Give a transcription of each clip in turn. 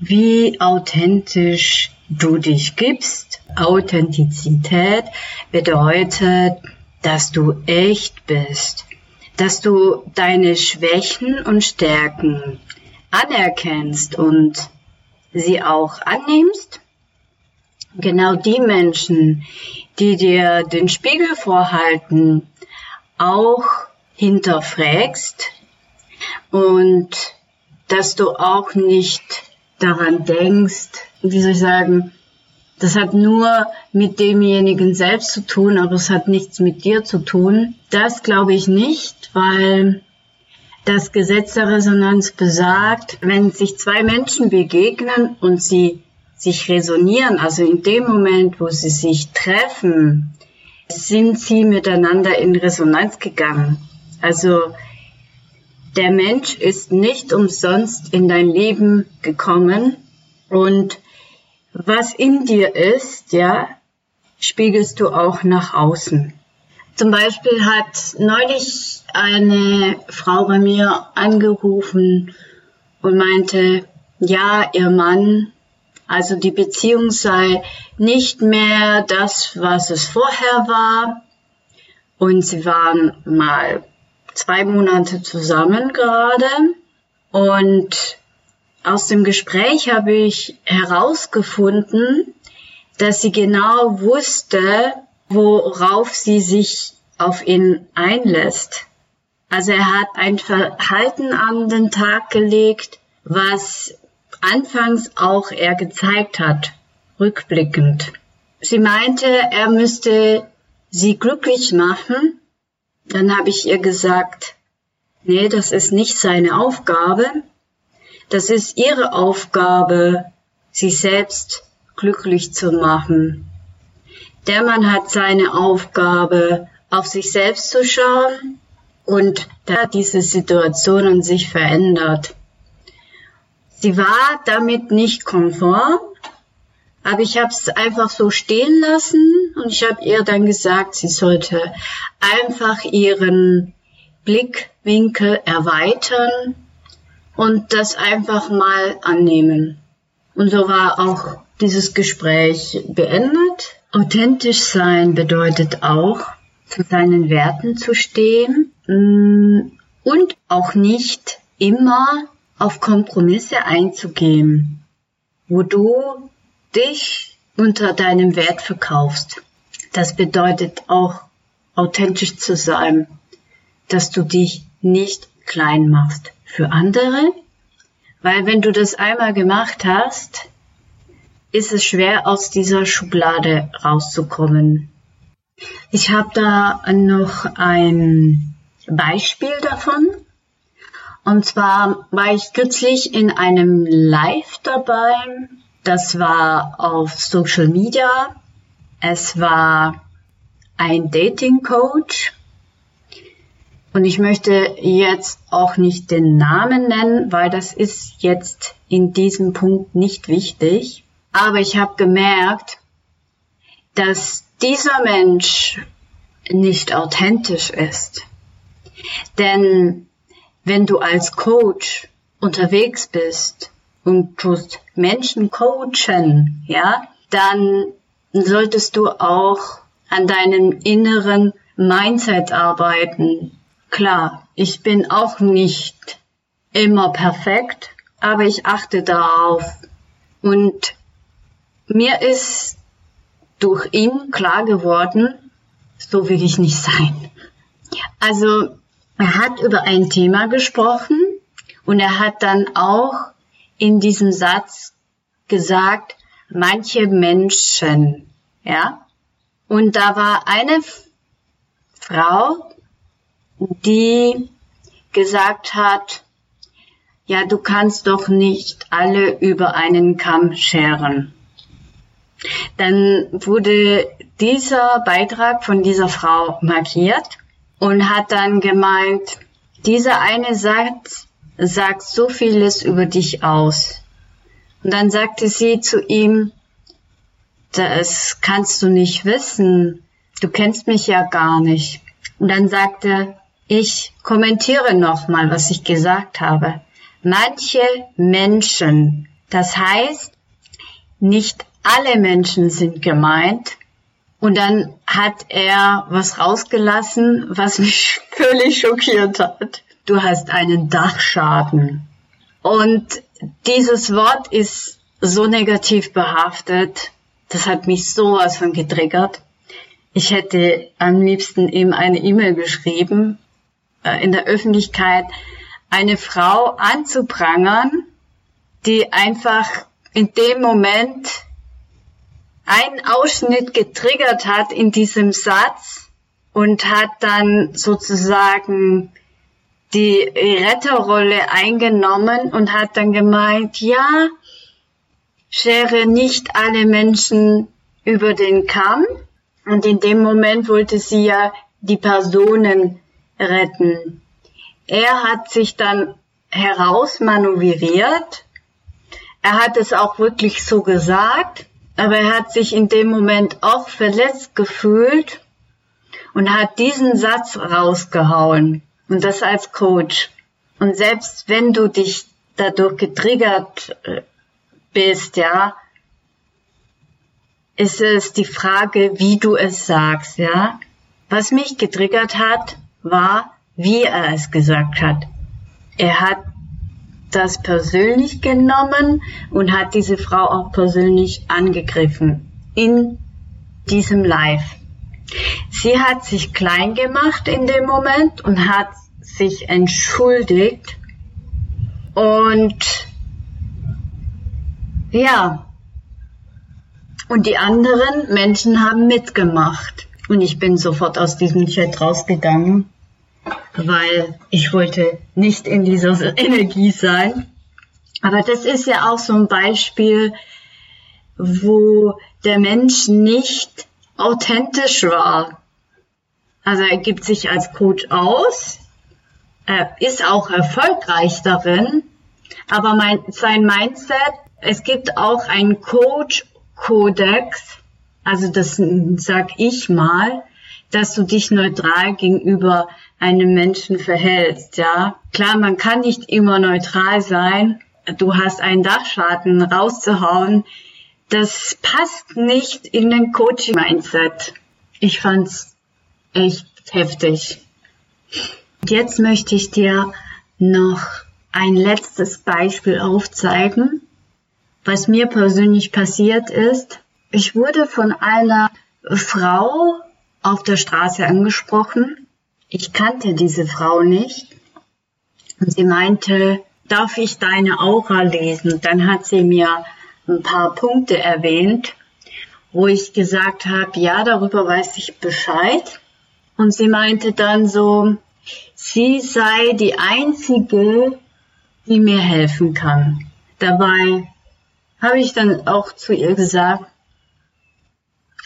wie authentisch du dich gibst. Authentizität bedeutet, dass du echt bist, dass du deine Schwächen und Stärken anerkennst und sie auch annimmst. Genau die Menschen, die dir den Spiegel vorhalten, auch hinterfragst und dass du auch nicht daran denkst, wie soll ich sagen, das hat nur mit demjenigen selbst zu tun, aber es hat nichts mit dir zu tun. Das glaube ich nicht, weil das Gesetz der Resonanz besagt, wenn sich zwei Menschen begegnen und sie sich resonieren, also in dem Moment, wo sie sich treffen, sind sie miteinander in Resonanz gegangen. Also der Mensch ist nicht umsonst in dein Leben gekommen und was in dir ist, ja, spiegelst du auch nach außen. Zum Beispiel hat neulich eine Frau bei mir angerufen und meinte, ja, ihr Mann, also die Beziehung sei nicht mehr das, was es vorher war. Und sie waren mal zwei Monate zusammen gerade und aus dem Gespräch habe ich herausgefunden, dass sie genau wusste, worauf sie sich auf ihn einlässt. Also er hat ein Verhalten an den Tag gelegt, was anfangs auch er gezeigt hat, rückblickend. Sie meinte, er müsste sie glücklich machen dann habe ich ihr gesagt, nee, das ist nicht seine Aufgabe. Das ist ihre Aufgabe, sich selbst glücklich zu machen. Der Mann hat seine Aufgabe, auf sich selbst zu schauen und da diese Situation an sich verändert. Sie war damit nicht konform, aber ich habe es einfach so stehen lassen und ich habe ihr dann gesagt, sie sollte einfach ihren Blickwinkel erweitern und das einfach mal annehmen. Und so war auch dieses Gespräch beendet. Authentisch sein bedeutet auch, zu seinen Werten zu stehen mm, und auch nicht immer auf Kompromisse einzugehen, wo du dich unter deinem Wert verkaufst. Das bedeutet auch authentisch zu sein, dass du dich nicht klein machst für andere, weil wenn du das einmal gemacht hast, ist es schwer aus dieser Schublade rauszukommen. Ich habe da noch ein Beispiel davon. Und zwar war ich kürzlich in einem Live dabei das war auf Social Media. Es war ein Dating Coach. Und ich möchte jetzt auch nicht den Namen nennen, weil das ist jetzt in diesem Punkt nicht wichtig. Aber ich habe gemerkt, dass dieser Mensch nicht authentisch ist. Denn wenn du als Coach unterwegs bist und tust Menschen coachen, ja, dann solltest du auch an deinem inneren Mindset arbeiten. Klar, ich bin auch nicht immer perfekt, aber ich achte darauf. Und mir ist durch ihn klar geworden, so will ich nicht sein. Also er hat über ein Thema gesprochen und er hat dann auch in diesem Satz gesagt, manche Menschen, ja. Und da war eine Frau, die gesagt hat, ja, du kannst doch nicht alle über einen Kamm scheren. Dann wurde dieser Beitrag von dieser Frau markiert und hat dann gemeint, dieser eine Satz sagt so vieles über dich aus. Und dann sagte sie zu ihm, das kannst du nicht wissen, du kennst mich ja gar nicht. Und dann sagte, ich kommentiere nochmal, was ich gesagt habe. Manche Menschen, das heißt, nicht alle Menschen sind gemeint. Und dann hat er was rausgelassen, was mich völlig schockiert hat. Du hast einen Dachschaden. Und dieses Wort ist so negativ behaftet. Das hat mich sowas von getriggert. Ich hätte am liebsten ihm eine E-Mail geschrieben, äh, in der Öffentlichkeit eine Frau anzuprangern, die einfach in dem Moment einen Ausschnitt getriggert hat in diesem Satz und hat dann sozusagen die Retterrolle eingenommen und hat dann gemeint, ja, schere nicht alle Menschen über den Kamm. Und in dem Moment wollte sie ja die Personen retten. Er hat sich dann herausmanövriert. Er hat es auch wirklich so gesagt aber er hat sich in dem Moment auch verletzt gefühlt und hat diesen Satz rausgehauen. Und das als Coach. Und selbst wenn du dich dadurch getriggert äh, bist, ja, ist es die Frage, wie du es sagst, ja. Was mich getriggert hat, war, wie er es gesagt hat. Er hat das persönlich genommen und hat diese Frau auch persönlich angegriffen in diesem Live. Sie hat sich klein gemacht in dem Moment und hat sich entschuldigt und ja, und die anderen Menschen haben mitgemacht. Und ich bin sofort aus diesem Chat rausgegangen weil ich wollte nicht in dieser Energie sein. Aber das ist ja auch so ein Beispiel, wo der Mensch nicht authentisch war. Also er gibt sich als Coach aus, er ist auch erfolgreich darin, aber mein, sein Mindset, es gibt auch einen Coach-Kodex, also das sag ich mal, dass du dich neutral gegenüber einem Menschen verhältst, ja. Klar, man kann nicht immer neutral sein. Du hast einen Dachschaden rauszuhauen. Das passt nicht in den Coaching-Mindset. Ich fand's echt heftig. Jetzt möchte ich dir noch ein letztes Beispiel aufzeigen, was mir persönlich passiert ist. Ich wurde von einer Frau auf der Straße angesprochen. Ich kannte diese Frau nicht. Und sie meinte, darf ich deine Aura lesen? Dann hat sie mir ein paar Punkte erwähnt, wo ich gesagt habe, ja, darüber weiß ich Bescheid. Und sie meinte dann so, sie sei die einzige, die mir helfen kann. Dabei habe ich dann auch zu ihr gesagt,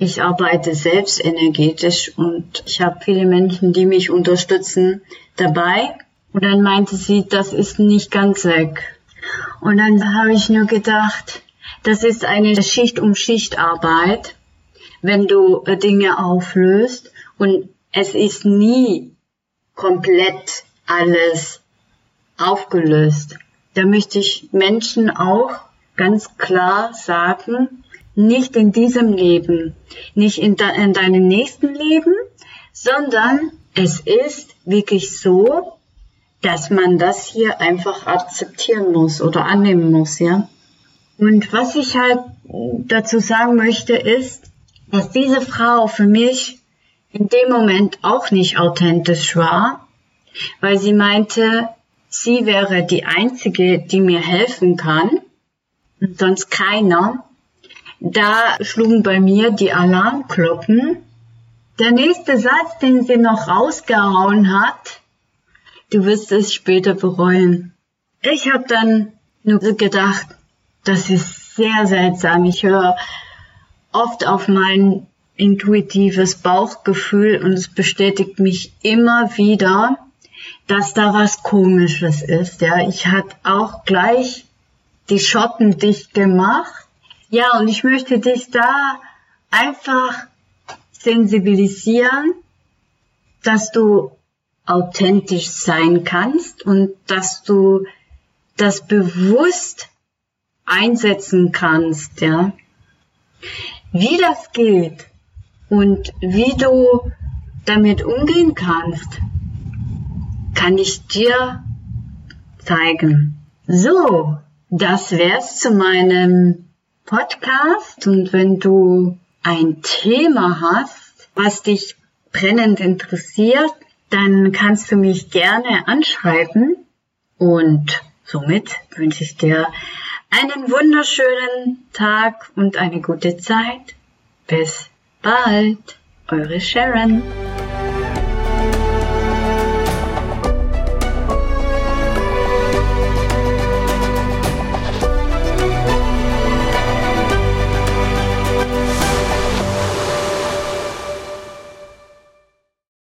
ich arbeite selbst energetisch und ich habe viele Menschen, die mich unterstützen dabei. Und dann meinte sie, das ist nicht ganz weg. Und dann habe ich nur gedacht, das ist eine Schicht um Schicht Arbeit, wenn du äh, Dinge auflöst und es ist nie komplett alles aufgelöst. Da möchte ich Menschen auch ganz klar sagen, nicht in diesem Leben, nicht in, de in deinem nächsten Leben, sondern es ist wirklich so, dass man das hier einfach akzeptieren muss oder annehmen muss, ja. Und was ich halt dazu sagen möchte ist, dass diese Frau für mich in dem Moment auch nicht authentisch war, weil sie meinte, sie wäre die einzige, die mir helfen kann und sonst keiner. Da schlugen bei mir die Alarmglocken. Der nächste Satz, den sie noch rausgehauen hat, du wirst es später bereuen. Ich habe dann nur gedacht, das ist sehr seltsam. Ich höre oft auf mein intuitives Bauchgefühl und es bestätigt mich immer wieder, dass da was Komisches ist. Ja, ich hatte auch gleich die Schotten dicht gemacht. Ja, und ich möchte dich da einfach sensibilisieren, dass du authentisch sein kannst und dass du das bewusst einsetzen kannst, ja. Wie das geht und wie du damit umgehen kannst, kann ich dir zeigen. So, das wär's zu meinem Podcast und wenn du ein Thema hast, was dich brennend interessiert, dann kannst du mich gerne anschreiben und somit wünsche ich dir einen wunderschönen Tag und eine gute Zeit. Bis bald, eure Sharon.